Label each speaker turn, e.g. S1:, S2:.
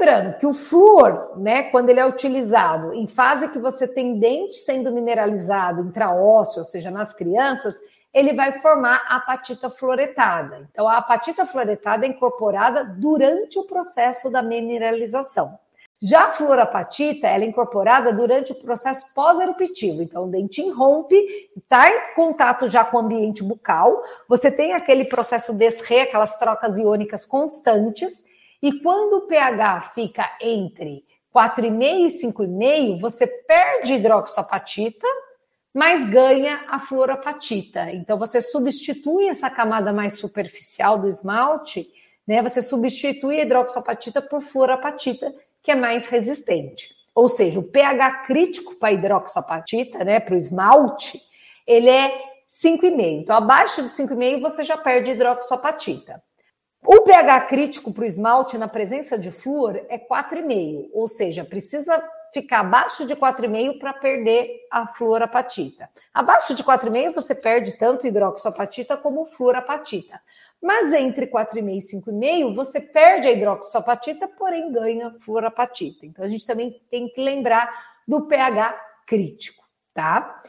S1: lembrando que o flúor, né, quando ele é utilizado em fase que você tem dente sendo mineralizado intraósseo, ou seja, nas crianças, ele vai formar a apatita fluoretada. Então, a apatita fluoretada é incorporada durante o processo da mineralização. Já a fluorapatita, ela é incorporada durante o processo pós-eruptivo. Então, o dentinho rompe, está em contato já com o ambiente bucal, você tem aquele processo desre, aquelas trocas iônicas constantes, e quando o pH fica entre 4,5 e 5,5, você perde hidroxoapatita, mas ganha a fluorapatita. Então, você substitui essa camada mais superficial do esmalte, né? Você substitui a hidroxoapatita por fluorapatita, que é mais resistente. Ou seja, o pH crítico para a hidroxoapatita, né, para o esmalte, ele é 5,5. Então, abaixo de 5,5 você já perde hidroxoapatita. O pH crítico para o esmalte na presença de flúor é 4,5, ou seja, precisa ficar abaixo de 4,5 para perder a fluorapatita. Abaixo de 4,5 você perde tanto hidroxoapatita como fluorapatita. Mas entre 4,5 e 5,5 você perde a hidroxoapatita, porém ganha fluorapatita. Então a gente também tem que lembrar do pH crítico, tá?